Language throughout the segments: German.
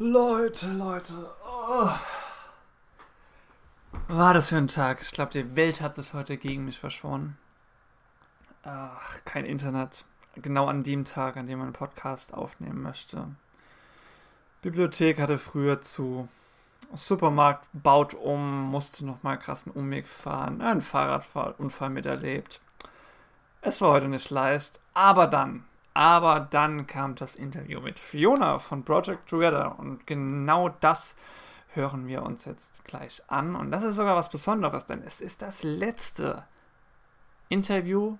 Leute, Leute. Oh. War das für ein Tag? Ich glaube, die Welt hat sich heute gegen mich verschworen. Ach, kein Internet. Genau an dem Tag, an dem man einen Podcast aufnehmen möchte. Bibliothek hatte früher zu. Supermarkt baut um, musste nochmal krassen Umweg fahren. Ein Fahrradunfall miterlebt. Es war heute nicht leicht, aber dann, aber dann kam das Interview mit Fiona von Project Together und genau das hören wir uns jetzt gleich an. Und das ist sogar was Besonderes, denn es ist das letzte Interview,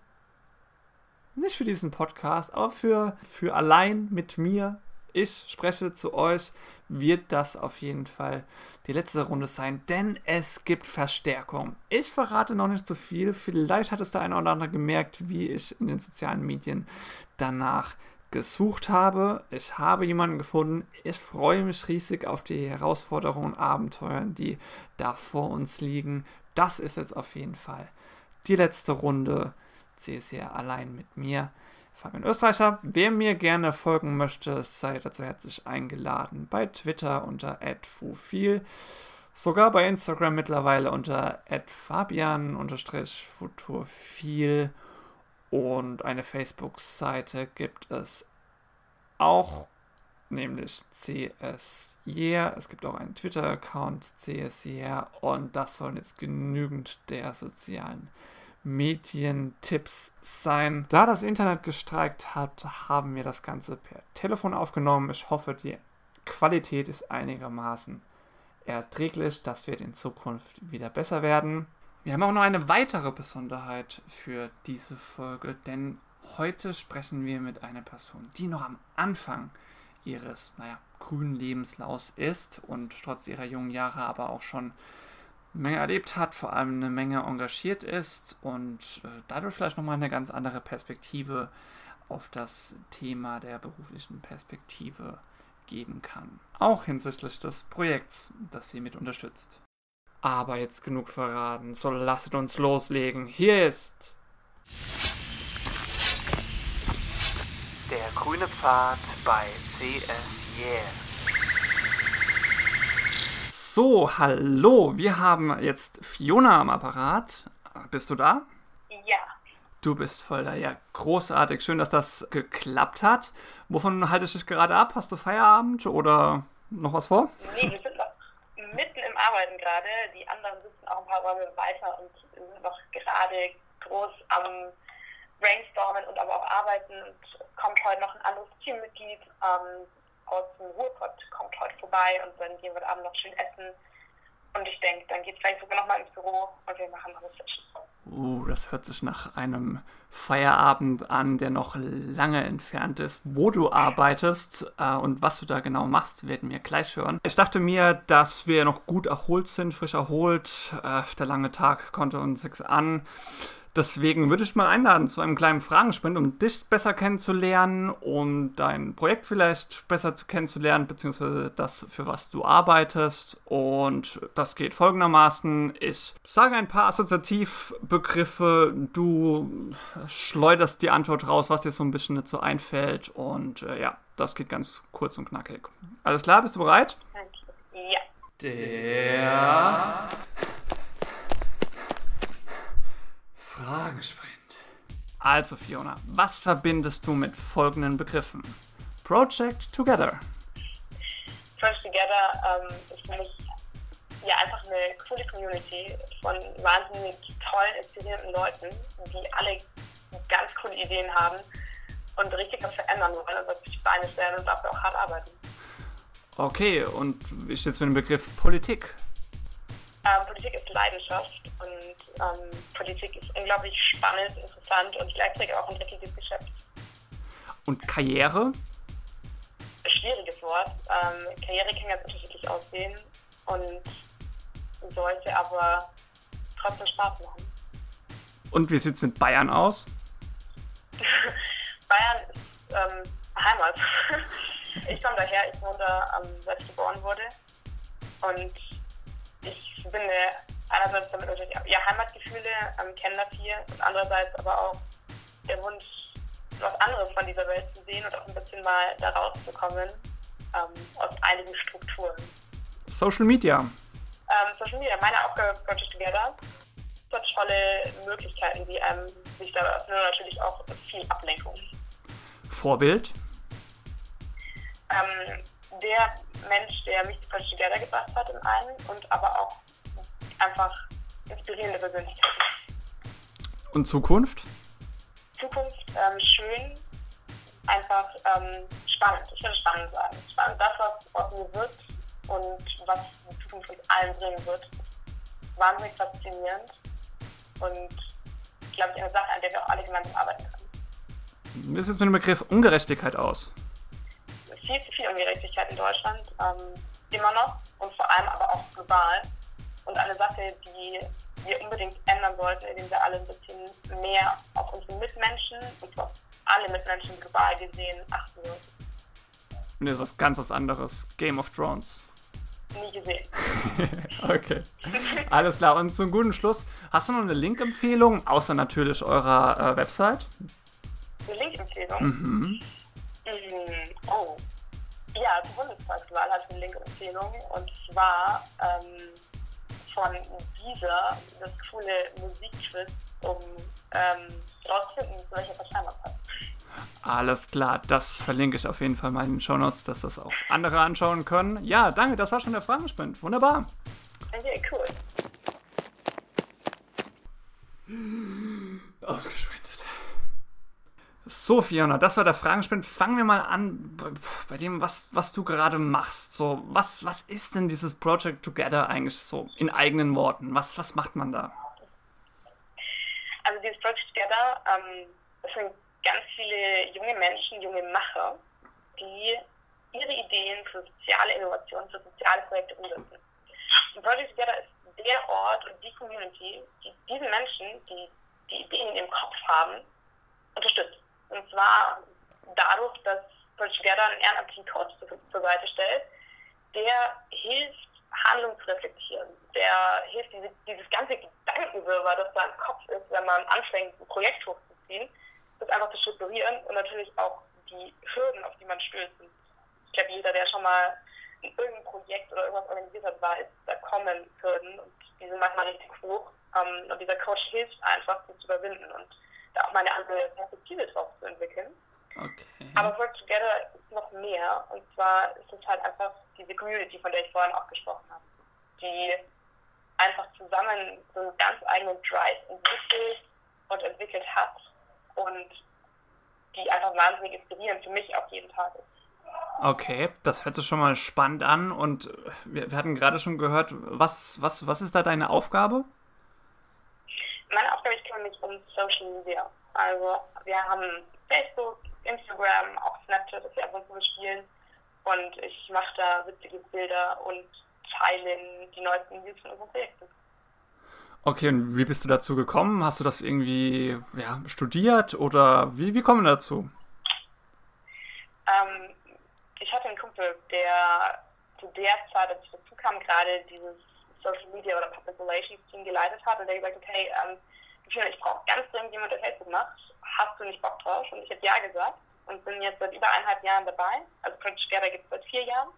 nicht für diesen Podcast, aber für, für allein mit mir ich spreche zu euch, wird das auf jeden Fall die letzte Runde sein, denn es gibt Verstärkung. Ich verrate noch nicht zu so viel. Vielleicht hat es der eine oder andere gemerkt, wie ich in den sozialen Medien danach gesucht habe. Ich habe jemanden gefunden. Ich freue mich riesig auf die Herausforderungen und Abenteuer, die da vor uns liegen. Das ist jetzt auf jeden Fall die letzte Runde. CSR allein mit mir. Fabian Österreicher. Wer mir gerne folgen möchte, sei dazu herzlich eingeladen. Bei Twitter unter @fufil, sogar bei Instagram mittlerweile unter @fabian_futurfil und eine Facebook-Seite gibt es auch, nämlich CSJR. Es gibt auch einen Twitter-Account CSJR und das soll jetzt genügend der sozialen Medientipps sein. Da das Internet gestreikt hat, haben wir das Ganze per Telefon aufgenommen. Ich hoffe, die Qualität ist einigermaßen erträglich. Das wird in Zukunft wieder besser werden. Wir haben auch noch eine weitere Besonderheit für diese Folge, denn heute sprechen wir mit einer Person, die noch am Anfang ihres, naja, grünen Lebenslaufs ist und trotz ihrer jungen Jahre aber auch schon Menge erlebt hat, vor allem eine Menge engagiert ist und äh, dadurch vielleicht nochmal eine ganz andere Perspektive auf das Thema der beruflichen Perspektive geben kann. Auch hinsichtlich des Projekts, das sie mit unterstützt. Aber jetzt genug verraten, so lasset uns loslegen. Hier ist der grüne Pfad bei CS Yeah. So, hallo, wir haben jetzt Fiona am Apparat. Bist du da? Ja. Du bist voll da. Ja, großartig. Schön, dass das geklappt hat. Wovon haltest du dich gerade ab? Hast du Feierabend oder noch was vor? Nee, wir sind noch mitten im Arbeiten gerade. Die anderen sitzen auch ein paar Räume weiter und sind noch gerade groß am Brainstormen und aber auch arbeiten. Und kommt heute noch ein anderes Teammitglied. Ähm, aus dem Ruhrpott kommt heute vorbei und dann gehen wir Abend noch schön essen. Und ich denke, dann geht es gleich sogar nochmal ins Büro und wir machen noch eine Session. Uh, das hört sich nach einem Feierabend an, der noch lange entfernt ist. Wo du arbeitest äh, und was du da genau machst, werden wir gleich hören. Ich dachte mir, dass wir noch gut erholt sind, frisch erholt. Äh, der lange Tag konnte uns nichts an. Deswegen würde ich mal einladen zu einem kleinen Fragensprint, um dich besser kennenzulernen, um dein Projekt vielleicht besser kennenzulernen, beziehungsweise das, für was du arbeitest. Und das geht folgendermaßen. Ich sage ein paar Assoziativbegriffe, du schleuderst die Antwort raus, was dir so ein bisschen dazu einfällt. Und äh, ja, das geht ganz kurz und knackig. Alles klar, bist du bereit? Ja. Der Fragensprint. Also Fiona, was verbindest du mit folgenden Begriffen? Project Together. Project Together ähm, ist für mich ja einfach eine coole Community von wahnsinnig tollen, inspirierenden Leuten, die alle ganz coole Ideen haben und richtig was verändern wollen und was sich Beine stellen und dafür auch hart arbeiten. Okay, und wie steht es mit dem Begriff Politik? Ähm, Politik ist Leidenschaft und ähm, Politik ist unglaublich spannend, interessant und gleichzeitig auch ein dreckiges Geschäft. Und Karriere? Schwieriges Wort. Ähm, Karriere kann ganz unterschiedlich aussehen und sollte aber trotzdem Spaß machen. Und wie sieht es mit Bayern aus? Bayern ist ähm, Heimat. ich komme daher, ich wohne da, ähm, seit ich geboren wurde. Und ich finde einerseits damit natürlich ja, Heimatgefühle, ähm, kennen das hier und andererseits aber auch der Wunsch, was anderes von dieser Welt zu sehen und auch ein bisschen mal da rauszukommen. ähm, aus einigen Strukturen. Social Media. Ähm, Social Media, meine Aufgabe Project Together. So tolle Möglichkeiten, die einem sich da öffnen und natürlich auch viel Ablenkung. Vorbild? Ähm, der Mensch, der mich zu Project Together gebracht hat in einen und aber auch einfach inspirierende Persönlichkeiten. Und Zukunft? Zukunft ähm, schön, einfach ähm, spannend. Ich würde spannend sagen. Spannend. Das, was aus mir wird und was die Zukunft uns allen bringen wird, wahnsinnig faszinierend und glaube ich eine Sache, an der wir auch alle gemeinsam arbeiten können. Wie ist es mit dem Begriff Ungerechtigkeit aus? Viel zu viel Ungerechtigkeit in Deutschland, ähm, immer noch und vor allem aber auch global. Und eine Sache, die wir unbedingt ändern sollten, indem wir alle ein bisschen mehr auf unsere Mitmenschen und auf alle Mitmenschen global gesehen achten würden. Und jetzt was ganz was anderes. Game of Thrones. Nie gesehen. okay. Alles klar. Und zum guten Schluss, hast du noch eine Link-Empfehlung, außer natürlich eurer äh, Website? Eine Link-Empfehlung? Mhm. Mhm. Oh. Ja, zur Bundestagswahl hatte ich eine Link-Empfehlung. Und zwar ähm, von dieser, das coole Musikquiz, um ähm, rauszufinden, zu welcher Partei man passt. Alles klar, das verlinke ich auf jeden Fall mal in den Shownotes, dass das auch andere anschauen können. Ja, danke, das war schon der Fragenspind. Wunderbar. Okay, cool. Ausgespendet. So, Fiona, das war der Fragenspind. Fangen wir mal an bei dem, was, was du gerade machst. So, was, was ist denn dieses Project Together eigentlich so in eigenen Worten? Was, was macht man da? Also dieses Project Together, ähm, das sind ganz viele junge Menschen, junge Macher, die ihre Ideen für soziale Innovationen, für soziale Projekte umsetzen. Und Project Together ist der Ort und die Community, die diese Menschen, die die Ideen im Kopf haben, unterstützt. Und zwar dadurch, dass Together einen ehrenamtlichen Coach zur, Seite stellt, der hilft, Handlung zu reflektieren. Der hilft, diese, dieses ganze Gedankenwirrwarr, das da im Kopf ist, wenn man anfängt, ein Projekt hochzuziehen, das einfach zu strukturieren und natürlich auch die Hürden, auf die man stößt. Und ich glaube, jeder, der schon mal in irgendein Projekt oder irgendwas organisiert hat, weiß, da kommen Hürden und die sind manchmal richtig hoch. Ähm, und dieser Coach hilft einfach, sie zu überwinden und da auch mal eine andere Perspektive drauf zu entwickeln. Okay. Aber Work Together ist noch mehr und zwar ist es halt einfach diese Community, von der ich vorhin auch gesprochen habe, die einfach zusammen so einen ganz eigenen Drive entwickelt und entwickelt hat und die einfach wahnsinnig inspirierend für mich auch jeden Tag ist. Okay, das hört sich schon mal spannend an und wir, wir hatten gerade schon gehört, was, was, was ist da deine Aufgabe? Meine Aufgabe, ich kümmere mich um Social Media. Also wir haben Facebook, Instagram, auch Snapchat, das wir ab und zu bespielen und ich mache da witzige Bilder und teile die neuesten News von unseren Projekten. Okay, und wie bist du dazu gekommen? Hast du das irgendwie ja, studiert oder wie, wie kommen wir dazu? Ähm, ich hatte einen Kumpel, der zu der Zeit, als ich dazu kam, gerade dieses Social Media oder Public Relations Team geleitet hat und der gesagt hat, hey, ähm, ich brauche ganz dringend jemanden, der Facebook macht. Hast du nicht Bock drauf? Und ich habe ja gesagt und bin jetzt seit über eineinhalb Jahren dabei. Also Project Together gibt es seit vier Jahren.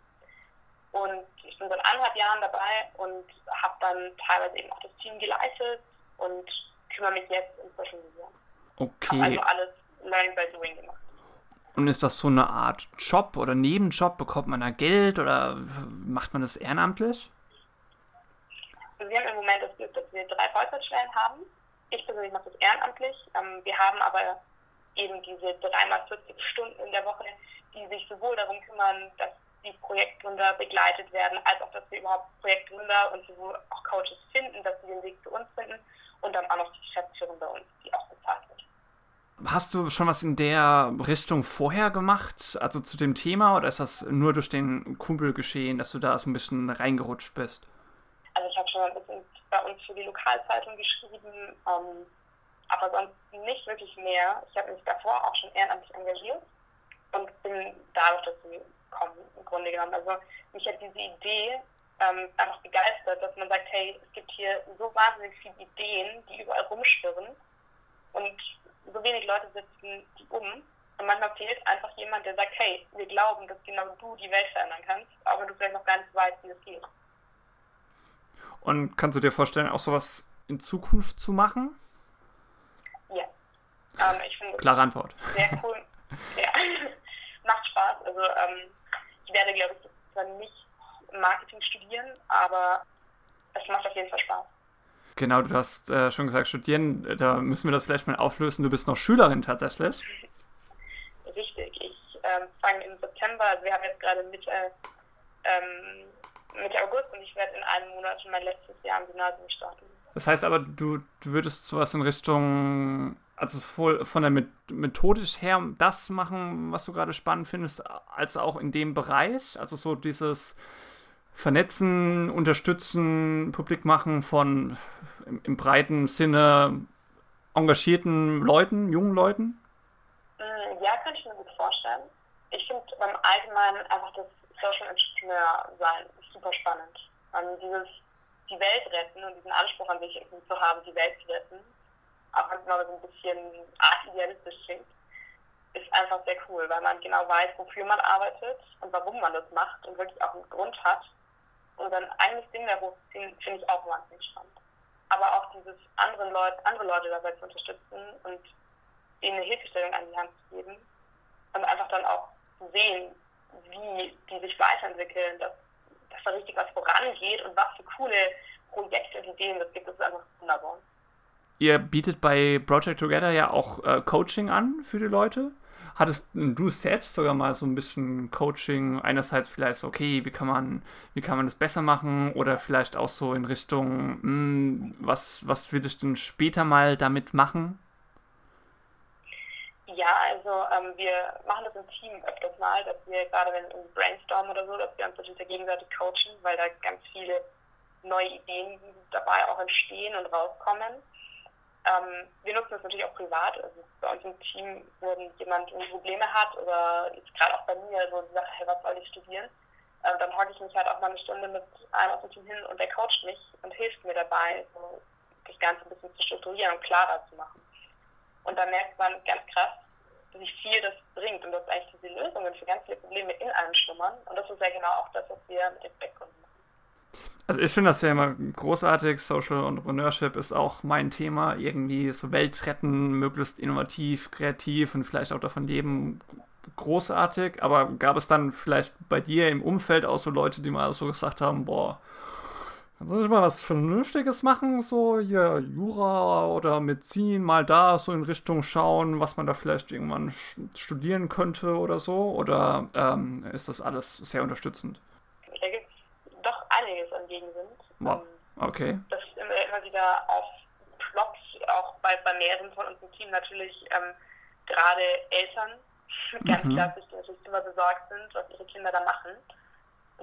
Und ich bin seit anderthalb Jahren dabei und habe dann teilweise eben auch das Team geleitet und kümmere mich jetzt um Social Media. Okay. Habe also alles Learning by Doing gemacht. Und ist das so eine Art Job oder Nebenjob? Bekommt man da Geld oder macht man das ehrenamtlich? Also wir haben im Moment das Glück, dass wir drei Vollzeitstellen haben. Ich persönlich mache das ehrenamtlich. Ähm, wir haben aber eben diese dreimal 40 Stunden in der Woche, die sich sowohl darum kümmern, dass die Projektgründer begleitet werden, als auch, dass wir überhaupt Projektgründer und sowohl auch Coaches finden, dass sie den Weg zu uns finden und dann auch noch die Geschäftsführung bei uns, die auch bezahlt wird. Hast du schon was in der Richtung vorher gemacht, also zu dem Thema, oder ist das nur durch den Kumpel geschehen, dass du da so ein bisschen reingerutscht bist? Ein bisschen bei uns für die Lokalzeitung geschrieben, ähm, aber sonst nicht wirklich mehr. Ich habe mich davor auch schon ehrenamtlich engagiert und bin dadurch dazu kommen, im Grunde genommen. Also mich hat diese Idee ähm, einfach begeistert, dass man sagt, hey, es gibt hier so wahnsinnig viele Ideen, die überall rumschwirren und so wenig Leute setzen die um. Und manchmal fehlt einfach jemand, der sagt, hey, wir glauben, dass genau du die Welt verändern kannst, auch wenn du vielleicht noch gar nicht weißt, wie es geht. Und kannst du dir vorstellen, auch sowas in Zukunft zu machen? Ja. Ähm, ich finde Klare Antwort. Sehr cool. ja. Macht Spaß. Also ähm, ich werde, glaube ich, zwar nicht Marketing studieren, aber es macht auf jeden Fall Spaß. Genau, du hast äh, schon gesagt, studieren, da müssen wir das vielleicht mal auflösen. Du bist noch Schülerin tatsächlich. Richtig, ich ähm, fange im September, also wir haben jetzt gerade Mitte, ähm, Mitte August und ich werde in einem Monat mein letztes Jahr im Gymnasium starten. Das heißt aber, du, du würdest sowas in Richtung, also sowohl von der methodisch her das machen, was du gerade spannend findest, als auch in dem Bereich, also so dieses Vernetzen, Unterstützen, publik machen von im, im breiten Sinne engagierten Leuten, jungen Leuten? Mm, ja, kann ich mir gut vorstellen. Ich finde beim Allgemeinen einfach das Social Entrepreneur sein super spannend. Ähm, dieses die Welt retten und diesen Anspruch an sich zu haben, die Welt zu retten, auch wenn es mal so ein bisschen idealistisch klingt, ist einfach sehr cool, weil man genau weiß, wofür man arbeitet und warum man das macht und wirklich auch einen Grund hat. Und dann eigenes Ding darauf finde ich auch wahnsinnig spannend. Aber auch dieses anderen Leute, andere Leute dabei zu unterstützen und ihnen eine Hilfestellung an die Hand zu geben und einfach dann auch zu sehen, wie die sich weiterentwickeln, dass dass da richtig was vorangeht und was für coole Projekte und Ideen das gibt. Das ist einfach wunderbar. Ihr bietet bei Project Together ja auch äh, Coaching an für die Leute. Hattest du selbst sogar mal so ein bisschen Coaching, einerseits vielleicht, okay, wie kann man, wie kann man das besser machen oder vielleicht auch so in Richtung, mh, hm, was, was will ich denn später mal damit machen? Ja, also ähm, wir machen das im Team öfters mal, dass wir gerade wenn im Brainstorm oder so, dass wir uns natürlich gegenseitig coachen, weil da ganz viele neue Ideen dabei auch entstehen und rauskommen. Ähm, wir nutzen das natürlich auch privat. Also bei uns im Team, wenn jemand Probleme hat oder jetzt gerade auch bei mir so die Sache, hey, was soll ich studieren? Ähm, dann hocke ich mich halt auch mal eine Stunde mit einem aus dem Team hin und der coacht mich und hilft mir dabei, so das Ganze ein bisschen zu strukturieren und klarer zu machen. Und da merkt man ganz krass, wie viel das bringt und dass eigentlich diese Lösungen für ganz viele Probleme in einem schlummern. Und das ist ja genau auch das, was wir mit den Backkunden machen. Also ich finde das ja immer großartig. Social Entrepreneurship ist auch mein Thema. Irgendwie so Welt retten, möglichst innovativ, kreativ und vielleicht auch davon leben. Großartig. Aber gab es dann vielleicht bei dir im Umfeld auch so Leute, die mal so gesagt haben, boah, Kannst du nicht mal was Vernünftiges machen? So hier Jura oder Medizin, mal da so in Richtung schauen, was man da vielleicht irgendwann studieren könnte oder so? Oder ähm, ist das alles sehr unterstützend? Da gibt es doch einiges an Gegenwind. Wow. Ähm, okay. Das ist immer, immer wieder aufploppt, auch bei, bei mehreren von uns im Team natürlich ähm, gerade Eltern, ganz mhm. klassisch, die natürlich immer besorgt sind, was ihre Kinder da machen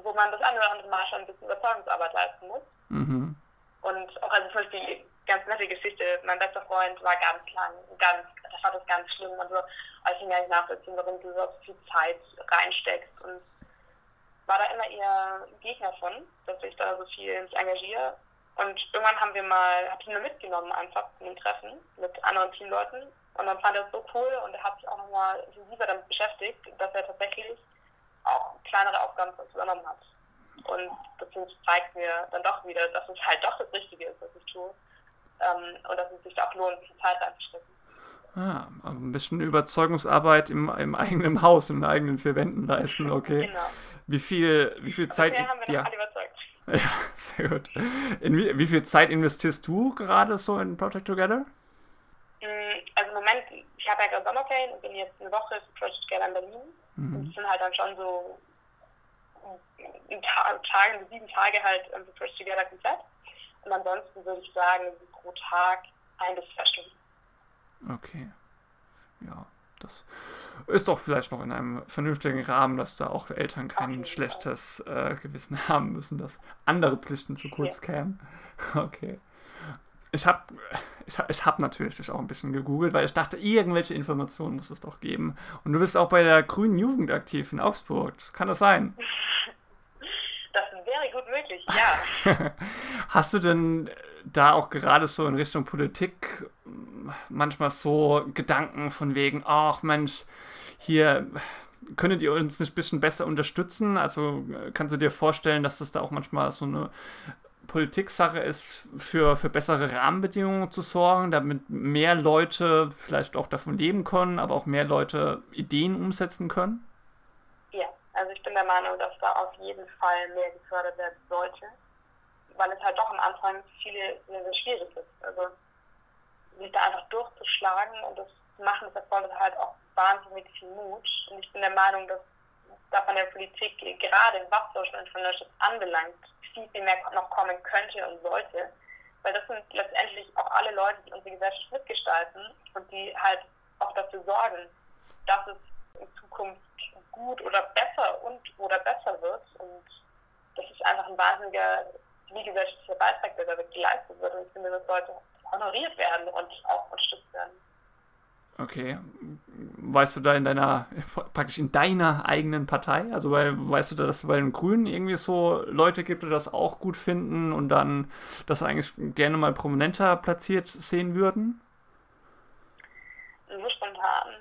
wo man das eine oder andere Mal schon ein bisschen Überzeugungsarbeit leisten muss. Mhm. Und auch also zum Beispiel die ganz nette Geschichte, mein bester Freund war ganz lang, ganz, das war das ganz schlimm und so, also ich kann gar nicht nachvollziehen, warum du so viel Zeit reinsteckst und war da immer eher Gegner von, dass ich da so viel mich engagiere. Und irgendwann haben wir mal, hab ich ihn nur mitgenommen einfach zu einem Treffen mit anderen Teamleuten und dann fand er es so cool und er hat sich auch nochmal intensiver damit beschäftigt, dass er tatsächlich kleinere Aufgaben uns übernommen hat. Und das zeigt mir dann doch wieder, dass es halt doch das Richtige ist, was ich tue. Ähm, und dass es sich auch lohnt, viel Zeit reinzustecken. Ah, ein bisschen Überzeugungsarbeit im, im eigenen Haus, in den eigenen vier Wänden leisten, okay. Genau. Wie viel, wie viel Zeit. Bisher haben wir ja. alle überzeugt. Ja, sehr gut. In wie, wie viel Zeit investierst du gerade so in Project Together? Mm, also im Moment, ich habe ja gerade Sommerferien und bin jetzt eine Woche für Project Together in Berlin. Mhm. Und das sind halt dann schon so in Ta Tagen, sieben Tage halt ähm, Fresh Together komplett. Und ansonsten würde ich sagen, pro Tag ein bis zwei Stunden. Okay. Ja, das ist doch vielleicht noch in einem vernünftigen Rahmen, dass da auch Eltern kein schlechtes äh, Gewissen haben müssen, dass andere Pflichten zu kurz ja. kämen. Okay ich habe ich, ich hab natürlich auch ein bisschen gegoogelt, weil ich dachte, irgendwelche Informationen muss es doch geben. Und du bist auch bei der Grünen Jugend aktiv in Augsburg. Kann das sein? Das wäre gut möglich, ja. Hast du denn da auch gerade so in Richtung Politik manchmal so Gedanken von wegen, ach Mensch, hier könntet ihr uns nicht ein bisschen besser unterstützen? Also kannst du dir vorstellen, dass das da auch manchmal so eine Politiksache ist, für, für bessere Rahmenbedingungen zu sorgen, damit mehr Leute vielleicht auch davon leben können, aber auch mehr Leute Ideen umsetzen können? Ja, also ich bin der Meinung, dass da auf jeden Fall mehr gefördert werden sollte, weil es halt doch am Anfang viele sehr, sehr schwierig ist. Also sich da einfach durchzuschlagen und das machen, das erfordert halt auch wahnsinnig viel Mut. Und ich bin der Meinung, dass da von der Politik, gerade was Social Entrepreneurship anbelangt, viel, viel mehr noch kommen könnte und sollte. Weil das sind letztendlich auch alle Leute, die unsere Gesellschaft mitgestalten und die halt auch dafür sorgen, dass es in Zukunft gut oder besser und oder besser wird. Und das ist einfach ein wahnsinniger zivilgesellschaftlicher Beitrag, der da geleistet wird. Und ich finde, das sollte honoriert werden und auch unterstützt werden. Okay. Weißt du da in deiner, praktisch in deiner eigenen Partei? Also weil, weißt du da, dass es bei den Grünen irgendwie so Leute gibt, die das auch gut finden und dann das eigentlich gerne mal prominenter platziert sehen würden? So spontan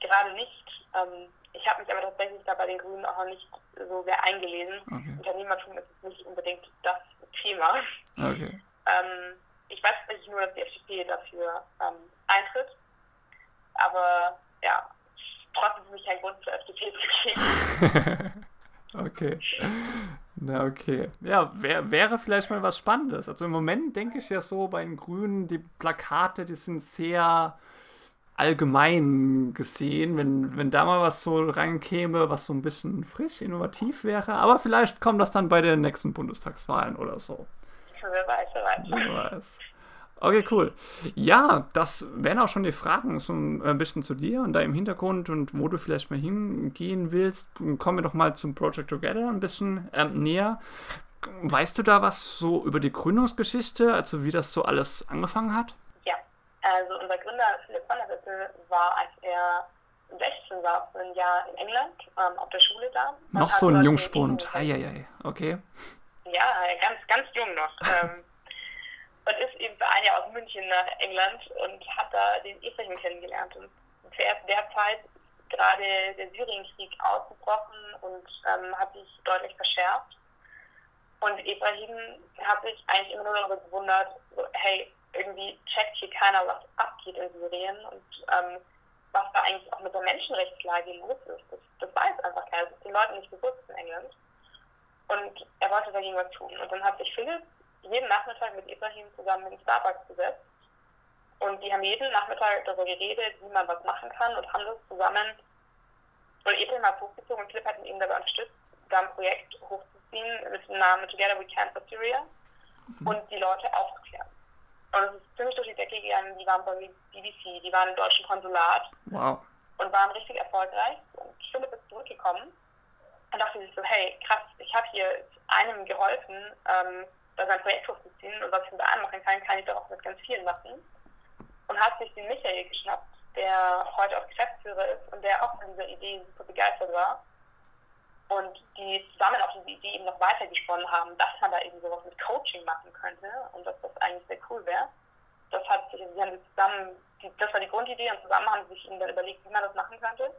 gerade nicht. Ähm, ich habe mich aber tatsächlich da bei den Grünen auch noch nicht so sehr eingelesen. Okay. Unternehmertum ist nicht unbedingt das Thema. Okay. Ähm, ich weiß tatsächlich nur, dass die FDP dafür ähm, eintritt aber ja, trotzdem für mich kein Grund zur FDP zu gehen. okay. Na, okay. Ja, wär, wäre vielleicht mal was Spannendes. Also im Moment denke ich ja so bei den Grünen, die Plakate, die sind sehr allgemein gesehen, wenn, wenn da mal was so reinkäme, was so ein bisschen frisch, innovativ wäre. Aber vielleicht kommt das dann bei den nächsten Bundestagswahlen oder so. Wer weiß, wer weiß. Wer weiß. Okay, cool. Ja, das wären auch schon die Fragen so ein bisschen zu dir und deinem Hintergrund und wo du vielleicht mal hingehen willst. Kommen wir doch mal zum Project Together ein bisschen ähm, näher. Weißt du da was so über die Gründungsgeschichte, also wie das so alles angefangen hat? Ja, also unser Gründer Philipp van der Wittel war, als er 16 war, für ein Jahr in England ähm, auf der Schule da. Noch so ein Jungspund. Eieiei, okay. Ja, ganz, ganz jung noch. ähm, und ist eben für ein Jahr aus München nach England und hat da den Ibrahim kennengelernt. Und zu der Zeit gerade der Syrienkrieg ausgebrochen und ähm, hat sich deutlich verschärft. Und Ibrahim hat sich eigentlich immer nur darüber gewundert, so, hey, irgendwie checkt hier keiner, was abgeht in Syrien und ähm, was da eigentlich auch mit der Menschenrechtslage los ist. Das, das weiß einfach keiner, das ist den Leuten nicht bewusst in England. Und er wollte dagegen was tun. Und dann hat sich Philipp jeden Nachmittag mit Ibrahim zusammen in Starbucks gesetzt. Und die haben jeden Nachmittag darüber geredet, wie man was machen kann und haben das zusammen, und Ibrahim hat hochgezogen und Philipp hat ihn dabei unterstützt, da ein Projekt hochzuziehen mit dem Namen Together We Can for Syria mhm. und die Leute aufzuklären. Und es ist ziemlich durch die Decke gegangen, die waren bei BBC, die waren im deutschen Konsulat wow. und waren richtig erfolgreich. Und Philipp ist zurückgekommen und dachte sich so, hey, krass, ich habe hier einem geholfen, ähm, da sein Projekt hochzuziehen und was ich mit einem machen kann, kann ich doch auch mit ganz vielen machen. Und hat sich den Michael geschnappt, der heute auch Geschäftsführer ist und der auch von dieser Idee super begeistert war. Und die zusammen auch diese Idee eben noch weiter gesponnen haben, dass man da eben sowas mit Coaching machen könnte und dass das eigentlich sehr cool wäre. Das hat sich, sie haben zusammen, die, das war die Grundidee und zusammen haben sie sich dann überlegt, wie man das machen könnte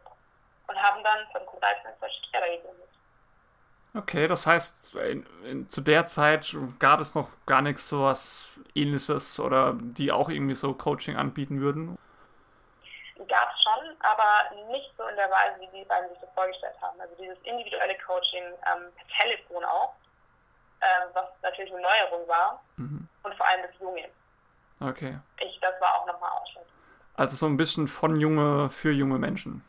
und haben dann von Consultants Stelle gegründet. Okay, das heißt, in, in, zu der Zeit gab es noch gar nichts so was ähnliches oder die auch irgendwie so Coaching anbieten würden? Gab es schon, aber nicht so in der Weise, wie die beiden sich das vorgestellt haben. Also dieses individuelle Coaching ähm, per Telefon auch, äh, was natürlich eine Neuerung war mhm. und vor allem das Junge. Okay. Ich, das war auch nochmal ausschlaggebend. Also so ein bisschen von junge für junge Menschen.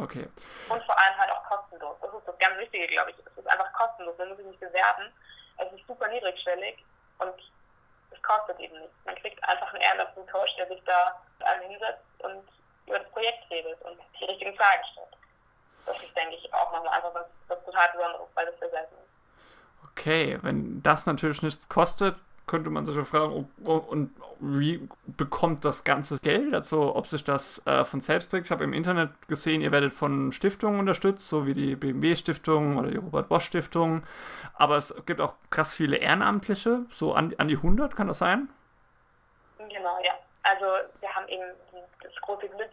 Okay. Und vor allem halt auch kostenlos. Das ist das ganz Wichtige, glaube ich. Es ist einfach kostenlos. Man muss sich nicht bewerben. Es ist super niedrigschwellig und es kostet eben nichts. Man kriegt einfach einen ehrenamtlichen Coach, der sich da einem hinsetzt und über das Projekt redet und die richtigen Fragen stellt. Das ist, denke ich, auch nochmal einfach was, was total Besonderes, weil das sehr selten ist. Okay, wenn das natürlich nichts kostet, könnte man sich ja fragen, und wie bekommt das ganze Geld? Also ob sich das äh, von selbst trägt. Ich habe im Internet gesehen, ihr werdet von Stiftungen unterstützt, so wie die BMW-Stiftung oder die Robert-Bosch-Stiftung. Aber es gibt auch krass viele Ehrenamtliche, so an, an die 100, kann das sein? Genau, ja. Also wir haben eben das große Glück,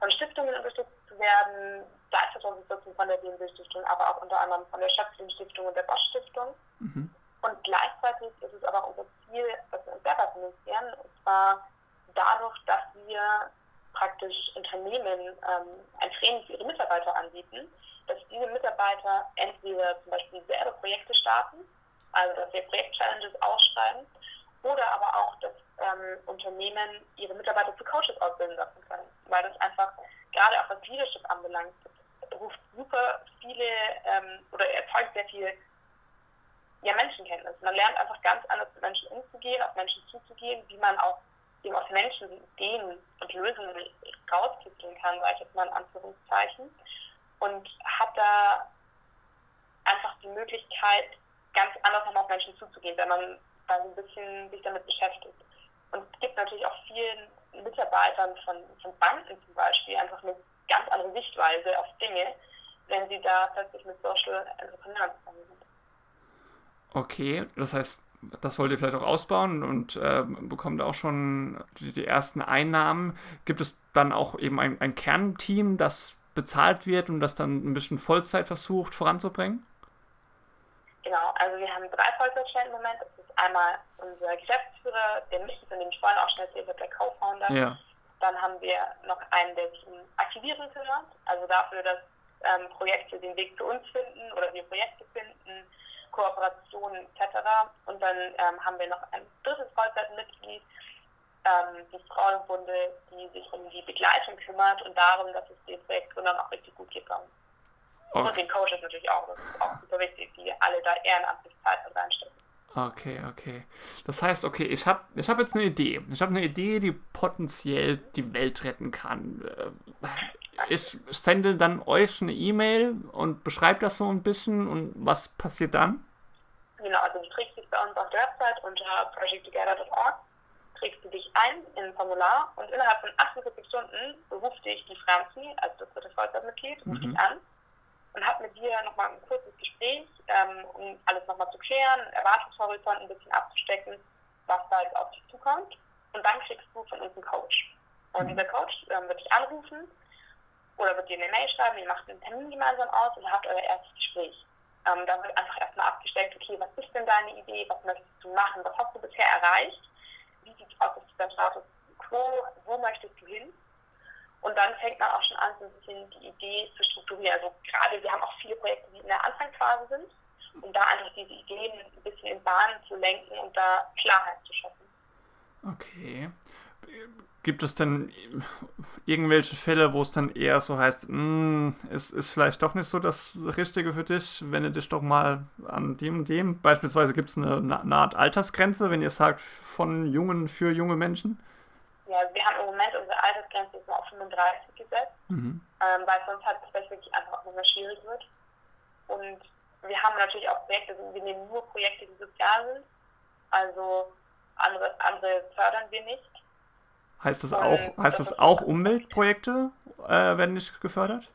von Stiftungen unterstützt zu werden, seit 2014 von der BMW Stiftung, aber auch unter anderem von der Schöpflin Stiftung und der Bosch Stiftung. Mhm. Und gleichzeitig ist es aber unser Ziel, dass wir uns selber finanzieren, und zwar dadurch, dass wir praktisch Unternehmen ähm, ein Training für ihre Mitarbeiter anbieten, dass diese Mitarbeiter entweder zum Beispiel selber Projekte starten, also dass wir Projektchallenges ausschreiben, oder aber auch, dass ähm, Unternehmen ihre Mitarbeiter zu Coaches ausbilden lassen können, weil das einfach gerade auch was Leadership anbelangt, ruft super viele ähm, oder erzeugt sehr viel ja, Menschenkenntnis. Man lernt einfach ganz anders mit Menschen umzugehen, auf Menschen zuzugehen, wie man auch eben aus Menschen Ideen und Lösungen rauskitzeln kann, sage ich jetzt mal in Anführungszeichen. Und hat da einfach die Möglichkeit, ganz anders nochmal auf Menschen zuzugehen, wenn man da so ein bisschen sich damit beschäftigt. Und es gibt natürlich auch vielen Mitarbeitern von, von Banken zum Beispiel einfach eine ganz andere Sichtweise auf Dinge, wenn sie da plötzlich mit Social Entrepreneurs zusammen. Okay, das heißt, das wollt ihr vielleicht auch ausbauen und äh, bekommt auch schon die, die, ersten Einnahmen. Gibt es dann auch eben ein, ein Kernteam, das bezahlt wird und das dann ein bisschen Vollzeit versucht voranzubringen? Genau, also wir haben drei Vollzeitstellen im Moment. Das ist einmal unser Geschäftsführer, der mich, von dem ich vorhin auch schon erzählt habe, der Co-Founder. Ja. Dann haben wir noch einen, der sich um Aktivieren kümmert, also dafür, dass ähm, Projekte den Weg zu uns finden oder wir Projekte finden, Kooperationen etc. Und dann ähm, haben wir noch ein drittes Vollzeitmitglied, ähm, die Frauenbunde, die sich um die Begleitung kümmert und darum, dass es den Projektgründern auch richtig gut geht. Okay. Und den Coaches natürlich auch. Das ist auch super wichtig, die alle da ehrenamtlich Zeit reinstecken. Okay, okay. Das heißt, okay, ich habe ich hab jetzt eine Idee. Ich habe eine Idee, die potenziell die Welt retten kann. Äh, ich sende dann euch eine E-Mail und beschreibe das so ein bisschen und was passiert dann? Genau, also du trägst dich bei uns auf der Website unter projecttogether.org, trägst du dich ein in ein Formular und innerhalb von 48 Stunden ruft dich die Franzi, also das dritte Vollzeitmitglied, ruft mhm. dich an und hat mit dir nochmal ein kurzes Gespräch, ähm, um alles nochmal zu klären, Erwartungshorizont ein bisschen abzustecken, was da jetzt auf dich zukommt. Und dann kriegst du von uns einen Coach. Und mhm. dieser Coach ähm, wird dich anrufen oder wird dir eine Mail schreiben, ihr macht einen Termin gemeinsam aus und habt euer erstes Gespräch. Ähm, da wird einfach erstmal abgesteckt, okay, was ist denn deine Idee, was möchtest du machen, was hast du bisher erreicht, wie sieht aus, ist dein Status quo, wo möchtest du hin? Und dann fängt man auch schon an, so ein bisschen die Idee zu strukturieren. Also gerade, wir haben auch viele Projekte, die in der Anfangsphase sind, um da einfach diese Ideen ein bisschen in Bahnen zu lenken und da Klarheit zu schaffen. Okay. Gibt es denn irgendwelche Fälle, wo es dann eher so heißt, hm, es ist vielleicht doch nicht so das Richtige für dich, wende dich doch mal an dem und dem? Beispielsweise gibt es eine, eine Art Altersgrenze, wenn ihr sagt, von Jungen für junge Menschen? Ja, wir haben im Moment unsere Altersgrenze auf 35 gesetzt, mhm. ähm, weil sonst halt das wirklich einfach auch immer schwierig wird. Und wir haben natürlich auch Projekte, also wir nehmen nur Projekte, die sozial sind. Also andere, andere fördern wir nicht. Heißt das auch, heißt das auch Umweltprojekte äh, werden nicht gefördert?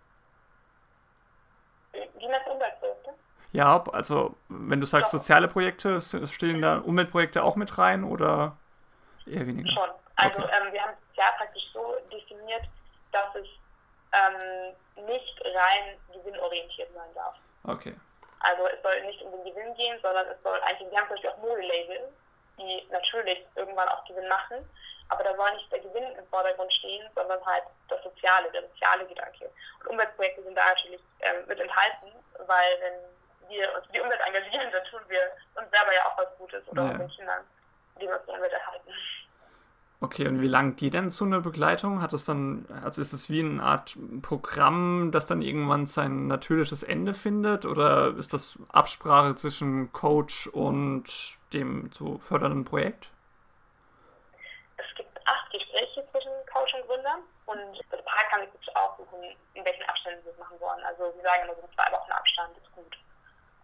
Wie meinst Umweltprojekte? Ja, also wenn du sagst Doch. soziale Projekte, stehen da Umweltprojekte auch mit rein oder eher weniger? Schon. Also okay. ähm, wir haben es ja praktisch so definiert, dass es ähm, nicht rein gewinnorientiert sein darf. Okay. Also es soll nicht um den Gewinn gehen, sondern es soll eigentlich, wir haben zum Beispiel auch Modelabel, die natürlich irgendwann auch Gewinn machen, aber da soll nicht der Gewinn im Vordergrund stehen, sondern halt das Soziale, der soziale Gedanke. Und Umweltprojekte sind da natürlich ähm, mit enthalten, weil wenn wir uns für die Umwelt engagieren, dann tun wir uns selber ja auch was Gutes oder ja. unseren Kindern, die wir uns die Umwelt erhalten. Okay, und wie lange geht denn so eine Begleitung? Hat es dann, also ist es wie eine Art Programm, das dann irgendwann sein natürliches Ende findet? Oder ist das Absprache zwischen Coach und dem zu fördernden Projekt? Es gibt acht Gespräche zwischen Coach und Gründer und das Paar kann sich wirklich aussuchen, in welchen Abständen sie das machen wollen. Also sie sagen immer so zwei Wochen Abstand ist gut.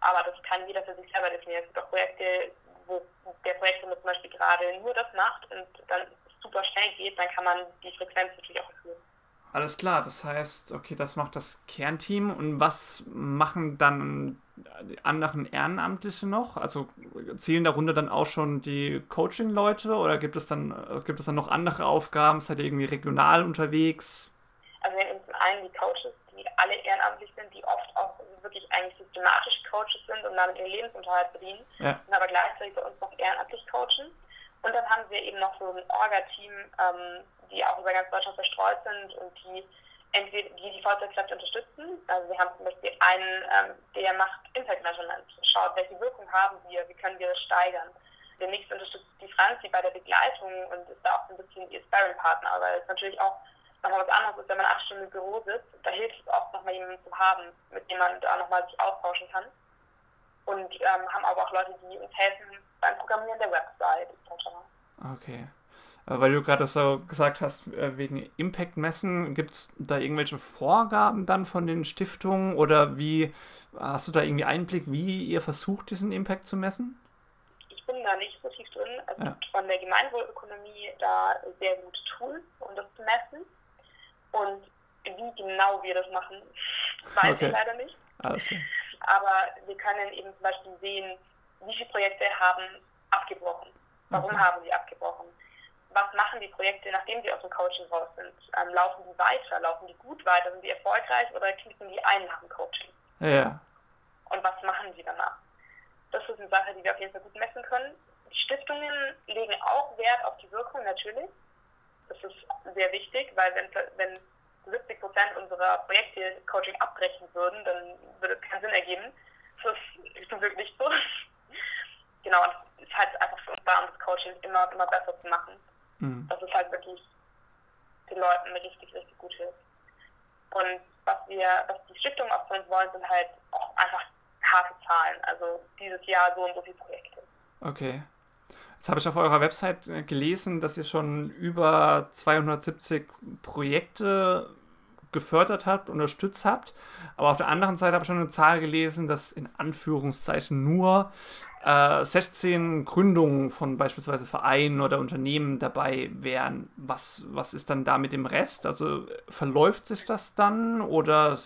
Aber das kann jeder für sich selber definieren. Es gibt auch Projekte, wo der Projektgründer zum Beispiel gerade nur das macht und dann super schnell geht, dann kann man die Frequenz natürlich auch erhöhen. Alles klar, das heißt, okay, das macht das Kernteam und was machen dann die anderen Ehrenamtliche noch? Also zählen darunter dann auch schon die Coaching-Leute oder gibt es dann gibt es dann noch andere Aufgaben? Seid ihr irgendwie regional unterwegs? Also wir haben zum einen die Coaches, die alle ehrenamtlich sind, die oft auch wirklich eigentlich systematisch Coaches sind und damit ihren Lebensunterhalt bedienen, ja. und aber gleichzeitig bei uns noch ehrenamtlich coachen. Und dann haben wir eben noch so ein Orga-Team, ähm, die auch über ganz Deutschland verstreut sind und die entweder die, die Vollzeitkräfte unterstützen. Also wir haben zum Beispiel einen, ähm, der macht Impact Measurement, schaut, welche Wirkung haben wir, wie können wir das steigern. Der nächste unterstützt die Franzi bei der Begleitung und ist da auch ein bisschen ihr Sparring-Partner, weil es natürlich auch nochmal was anderes ist, wenn man acht Stunden im Büro sitzt. Da hilft es auch nochmal jemanden zu haben, mit dem man da nochmal sich austauschen kann. Und ähm, haben aber auch Leute, die uns helfen beim Programmieren der Website etc. Okay. Äh, weil du gerade so gesagt hast, äh, wegen Impact-Messen, gibt es da irgendwelche Vorgaben dann von den Stiftungen oder wie hast du da irgendwie Einblick, wie ihr versucht, diesen Impact zu messen? Ich bin da nicht so tief drin. Es ja. gibt von der Gemeinwohlökonomie da sehr gute Tools, um das zu messen. Und wie genau wir das machen, weiß okay. ich leider nicht. Aber wir können eben zum Beispiel sehen, wie viele Projekte haben abgebrochen. Warum okay. haben sie abgebrochen? Was machen die Projekte, nachdem sie aus dem Coaching raus sind? Ähm, laufen die weiter? Laufen die gut weiter? Sind die erfolgreich oder knicken die ein nach dem Coaching? Ja. Und was machen sie danach? Das ist eine Sache, die wir auf jeden Fall gut messen können. Die Stiftungen legen auch Wert auf die Wirkung, natürlich. Das ist sehr wichtig, weil wenn, wenn 70 Prozent unserer Projekte Coaching abbrechen würden, dann würde es keinen Sinn ergeben. Das ist zum Glück nicht so. Genau, es ist halt einfach für uns da, um das Coaching immer immer besser zu machen. Mhm. Dass es halt wirklich den Leuten richtig, richtig gut hilft. Und was wir, was die Stiftungen auch von uns wollen, sind halt auch einfach harte Zahlen. Also dieses Jahr so und so viele Projekte. Okay. Jetzt habe ich auf eurer Website äh, gelesen, dass ihr schon über 270 Projekte gefördert habt, unterstützt habt. Aber auf der anderen Seite habe ich schon eine Zahl gelesen, dass in Anführungszeichen nur äh, 16 Gründungen von beispielsweise Vereinen oder Unternehmen dabei wären. Was, was ist dann da mit dem Rest? Also verläuft sich das dann oder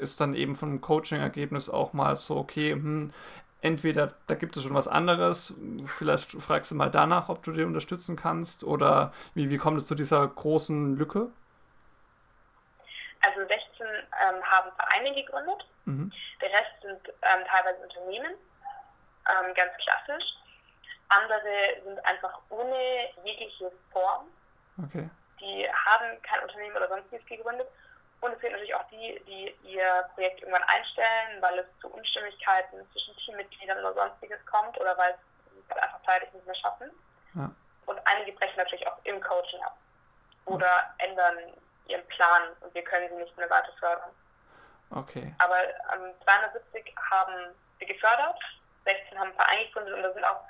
ist dann eben vom Coaching-Ergebnis auch mal so, okay, hm, entweder da gibt es schon was anderes, vielleicht fragst du mal danach, ob du dir unterstützen kannst oder wie, wie kommt es zu dieser großen Lücke? Also 16 ähm, haben Vereine gegründet, mhm. der Rest sind ähm, teilweise Unternehmen, ähm, ganz klassisch. Andere sind einfach ohne jegliche Form. Okay. Die haben kein Unternehmen oder sonstiges gegründet und es gibt natürlich auch die, die ihr Projekt irgendwann einstellen, weil es zu Unstimmigkeiten zwischen Teammitgliedern oder sonstiges kommt oder weil es halt einfach zeitlich nicht mehr schaffen. Ja. Und einige brechen natürlich auch im Coaching ab oder ja. ändern ihren Plan und wir können sie nicht mehr weiter fördern. Okay. Aber ähm, 270 haben wir gefördert, 16 haben einen Verein gegründet und da sind auch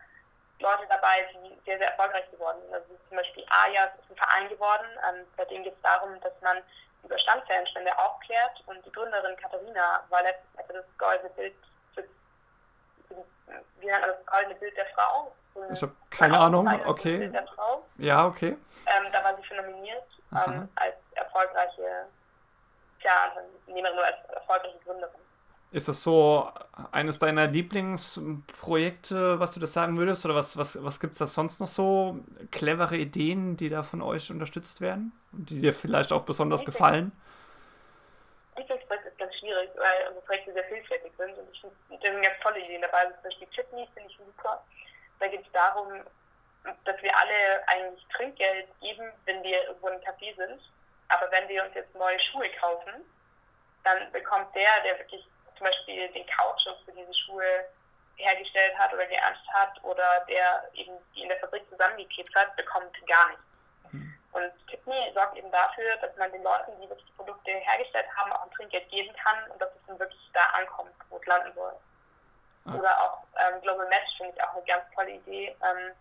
Leute dabei, die sehr, sehr erfolgreich geworden sind. Also zum Beispiel AJAS ist ein Verein geworden, ähm, bei dem geht es darum, dass man über Stammzellenspende aufklärt und die Gründerin Katharina war letztes Jahr das goldene Bild für, wie nennt man das goldene Bild der Frau? Ich habe keine Ahnung, okay. Ja, okay. Ähm, da war sie für nominiert ähm, als erfolgreiche, ja, nehmen wir nur als erfolgreiche Gründerin. Ist das so eines deiner Lieblingsprojekte, was du das sagen würdest? Oder was, was, was gibt es da sonst noch so? Clevere Ideen, die da von euch unterstützt werden? Und die dir vielleicht auch besonders ich gefallen? Lieblingsprojekt ist ganz schwierig, weil unsere Projekte sehr vielfältig sind und ich finde, da sind ganz tolle Ideen dabei. Also zum Beispiel Chipney finde ich super. Da geht es darum, dass wir alle eigentlich Trinkgeld geben, wenn wir irgendwo im Café sind. Aber wenn wir uns jetzt neue Schuhe kaufen, dann bekommt der, der wirklich zum Beispiel den Kautschuk für diese Schuhe hergestellt hat oder geerntet hat oder der eben die in der Fabrik zusammengeklebt hat, bekommt gar nichts. Mhm. Und Tiffany sorgt eben dafür, dass man den Leuten, die wirklich die Produkte hergestellt haben, auch ein Trinkgeld geben kann und dass es dann wirklich da ankommt, wo es landen soll. Mhm. Oder auch ähm, Global Match finde ich auch eine ganz tolle Idee. Ähm,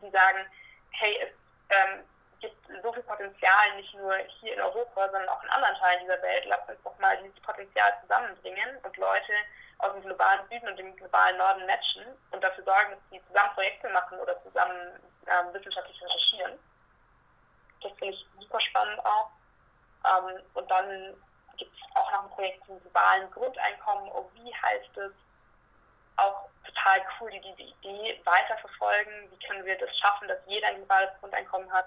die sagen, hey, es ähm, gibt so viel Potenzial, nicht nur hier in Europa, sondern auch in anderen Teilen dieser Welt. Lasst uns doch mal dieses Potenzial zusammenbringen und Leute aus dem globalen Süden und dem globalen Norden matchen und dafür sorgen, dass sie zusammen Projekte machen oder zusammen ähm, wissenschaftlich recherchieren. Das finde ich super spannend auch. Ähm, und dann gibt es auch noch ein Projekt zum globalen Grundeinkommen. Oh, wie heißt es? Auch total cool, die diese Idee weiterverfolgen. Wie können wir das schaffen, dass jeder ein globales Grundeinkommen hat?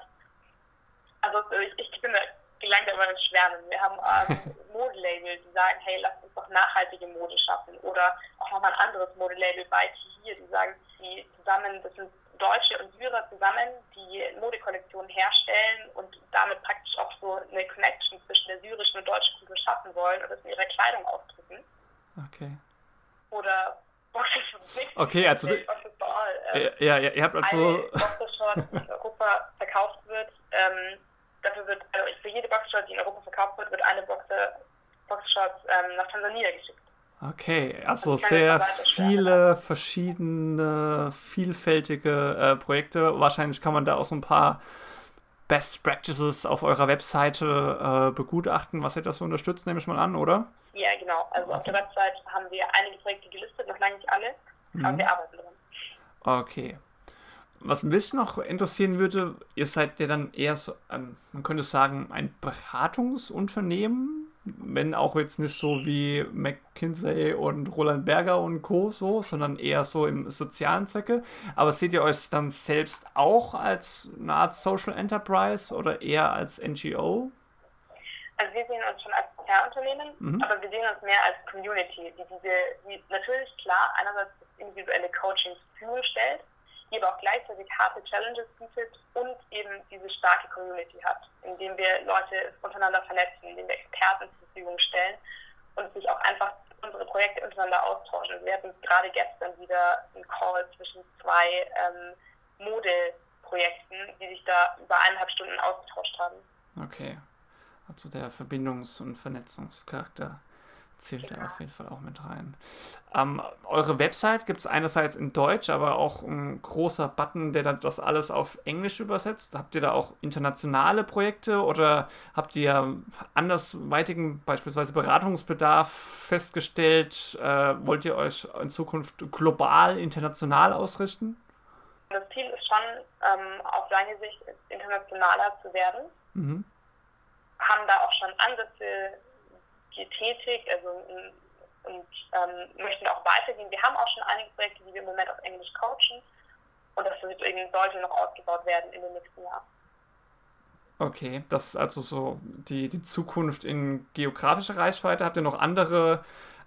Also ich, ich bin gelangt immer ins Schwärmen. Wir haben ähm, Modelabel, die sagen, hey, lass uns doch nachhaltige Mode schaffen. Oder auch nochmal ein anderes Modelabel bei hier, die sagen, die zusammen, das sind Deutsche und Syrer zusammen, die Modekollektionen herstellen und damit praktisch auch so eine Connection zwischen der syrischen und deutschen Kultur schaffen wollen und das in ihrer Kleidung ausdrücken. Okay. Oder Okay, also ja, ja, ihr habt also Boxershort, die in Europa verkauft wird, ähm, dafür wird also für jede Boxershort, die in Europa verkauft wird, wird eine Boxershort ähm, nach Tansania geschickt. Okay, also, also sehr viele verschiedene, vielfältige äh, Projekte. Wahrscheinlich kann man da auch so ein paar Best Practices auf eurer Webseite äh, begutachten, was ihr das so unterstützt, nehme ich mal an, oder? Ja, genau. Also auf der Webseite haben wir einige Projekte gelistet, noch lange nicht alle, mhm. aber wir arbeiten dran. Okay. Was mich noch interessieren würde, ihr seid ja dann eher so, ähm, man könnte sagen, ein Beratungsunternehmen wenn auch jetzt nicht so wie McKinsey und Roland Berger und Co. so, sondern eher so im sozialen Zwecke. Aber seht ihr euch dann selbst auch als eine Art Social Enterprise oder eher als NGO? Also wir sehen uns schon als Sozialunternehmen, mhm. aber wir sehen uns mehr als Community, die diese, die natürlich klar einerseits individuelle Coaching zur Verfügung stellt, die aber auch gleichzeitig harte Challenges bietet und eben diese starke Community hat, indem wir Leute untereinander vernetzen, indem wir Experten zur Verfügung stellen und sich auch einfach unsere Projekte untereinander austauschen. Wir hatten gerade gestern wieder einen Call zwischen zwei ähm, Modeprojekten, die sich da über eineinhalb Stunden ausgetauscht haben. Okay. Also der Verbindungs- und Vernetzungscharakter zählt ja. da auf jeden Fall auch mit rein. Ähm, eure Website gibt es einerseits in Deutsch, aber auch ein großer Button, der dann das alles auf Englisch übersetzt. Habt ihr da auch internationale Projekte oder habt ihr andersweitigen, beispielsweise Beratungsbedarf festgestellt? Äh, wollt ihr euch in Zukunft global, international ausrichten? Das Ziel ist schon, ähm, auf lange Sicht internationaler zu werden. Mhm. Haben da auch schon Ansätze tätig also, und ähm, möchten auch weitergehen. Wir haben auch schon einige Projekte, die wir im Moment auf Englisch coachen und das eben sollte noch ausgebaut werden in den nächsten Jahren. Okay, das ist also so die, die Zukunft in geografischer Reichweite. Habt ihr noch andere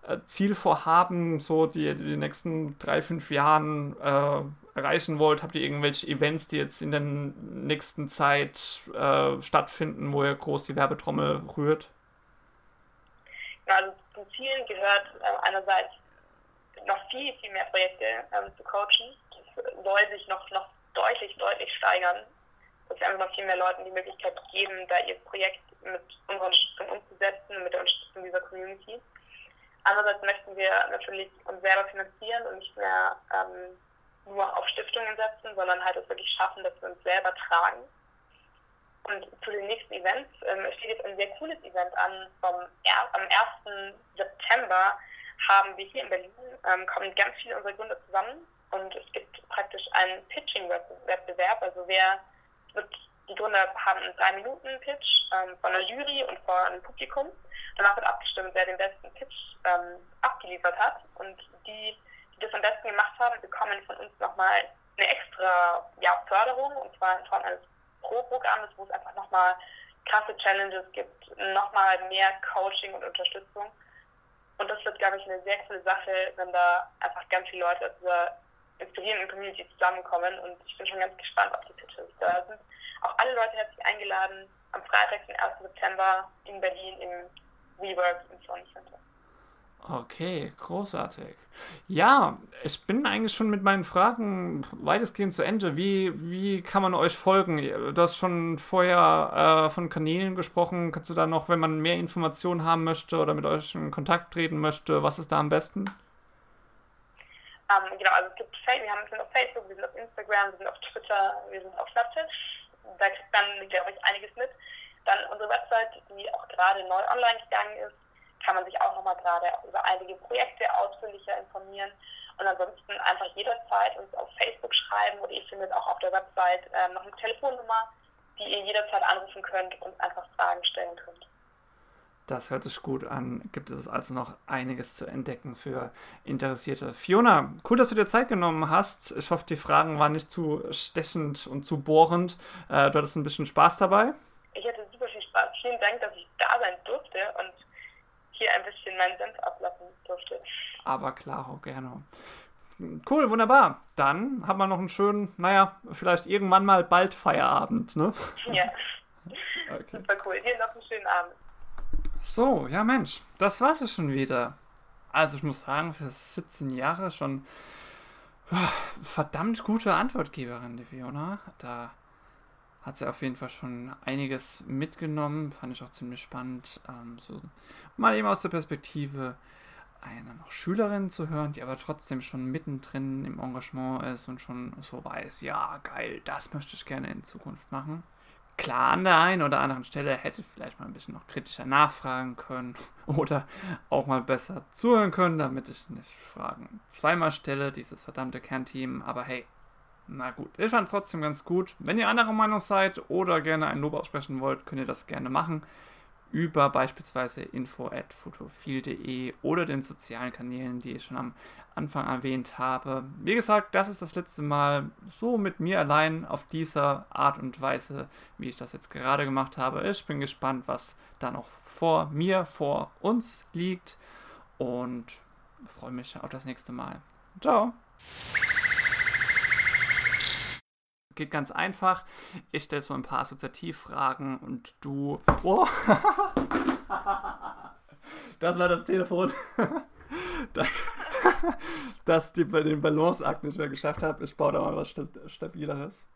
äh, Zielvorhaben, so die ihr in den nächsten drei, fünf Jahren äh, erreichen wollt? Habt ihr irgendwelche Events, die jetzt in der nächsten Zeit äh, stattfinden, wo ihr groß die Werbetrommel rührt? Also zu Zielen gehört äh, einerseits noch viel, viel mehr Projekte ähm, zu coachen. Das soll sich noch, noch deutlich, deutlich steigern. Dass wir einfach noch viel mehr Leuten die Möglichkeit geben, da ihr Projekt mit unserer Unterstützung umzusetzen, mit der Unterstützung dieser Community. Andererseits möchten wir natürlich uns selber finanzieren und nicht mehr ähm, nur auf Stiftungen setzen, sondern halt es wirklich schaffen, dass wir uns selber tragen und zu den nächsten Events ähm, steht jetzt ein sehr cooles Event an. Vom er am 1. September haben wir hier in Berlin, ähm, kommen ganz viele unserer Gründer zusammen und es gibt praktisch einen Pitching-Wettbewerb. Also wer wird, die Gründer haben einen 3-Minuten-Pitch ähm, von der Jury und vor einem Publikum. Danach wird abgestimmt, wer den besten Pitch ähm, abgeliefert hat. Und die, die das am besten gemacht haben, bekommen von uns nochmal eine extra ja, Förderung, und zwar in Form eines Pro-Programm ist, wo es einfach nochmal krasse Challenges gibt, nochmal mehr Coaching und Unterstützung. Und das wird, glaube ich, eine sehr coole Sache, wenn da einfach ganz viele Leute aus dieser inspirierenden Community zusammenkommen. Und ich bin schon ganz gespannt auf die Pitches. Da sind auch alle Leute herzlich eingeladen am Freitag, den 1. September in Berlin im WeWork im Sony Center. Okay, großartig. Ja, ich bin eigentlich schon mit meinen Fragen weitestgehend zu Ende. Wie, wie kann man euch folgen? Du hast schon vorher äh, von Kanälen gesprochen. Kannst du da noch, wenn man mehr Informationen haben möchte oder mit euch in Kontakt treten möchte, was ist da am besten? Ähm, genau, also es gibt, wir haben, sind auf Facebook, wir sind auf Instagram, wir sind auf Twitter, wir sind auf Snapchat. Da kriegt man, glaube ich, einiges mit. Dann unsere Website, die auch gerade neu online gegangen ist, kann man sich auch nochmal gerade über einige Projekte ausführlicher informieren. Und ansonsten einfach jederzeit uns auf Facebook schreiben oder ihr findet auch auf der Website äh, noch eine Telefonnummer, die ihr jederzeit anrufen könnt und einfach Fragen stellen könnt. Das hört sich gut an. Gibt es also noch einiges zu entdecken für Interessierte. Fiona, cool, dass du dir Zeit genommen hast. Ich hoffe, die Fragen waren nicht zu stechend und zu bohrend. Äh, du hattest ein bisschen Spaß dabei. Ich hatte super viel Spaß. vielen Dank, dass ich da sein durfte und hier ein bisschen meinen Senf ablassen durfte. Aber klar, auch gerne. Cool, wunderbar. Dann haben wir noch einen schönen, naja, vielleicht irgendwann mal bald Feierabend, ne? Ja. Okay. Super cool. Dir noch einen schönen Abend. So, ja Mensch, das war's es schon wieder. Also ich muss sagen, für 17 Jahre schon ah, verdammt gute Antwortgeberin, die Fiona. Da hat sie auf jeden Fall schon einiges mitgenommen. Fand ich auch ziemlich spannend. Ähm, so mal eben aus der Perspektive einer noch Schülerin zu hören, die aber trotzdem schon mittendrin im Engagement ist und schon so weiß, ja, geil, das möchte ich gerne in Zukunft machen. Klar, an der einen oder anderen Stelle hätte vielleicht mal ein bisschen noch kritischer nachfragen können oder auch mal besser zuhören können, damit ich nicht Fragen zweimal stelle, dieses verdammte Kernteam. Aber hey, na gut, ich fand es trotzdem ganz gut. Wenn ihr anderer Meinung seid oder gerne ein Lob aussprechen wollt, könnt ihr das gerne machen über beispielsweise info.fotophil.de oder den sozialen Kanälen, die ich schon am Anfang erwähnt habe. Wie gesagt, das ist das letzte Mal so mit mir allein auf dieser Art und Weise, wie ich das jetzt gerade gemacht habe. Ich bin gespannt, was da noch vor mir, vor uns liegt und freue mich auf das nächste Mal. Ciao! Geht ganz einfach. Ich stelle so ein paar Assoziativfragen und du. Oh. Das war das Telefon. Das, das die bei den Balanceakt nicht mehr geschafft habe. Ich baue da mal was Stabileres.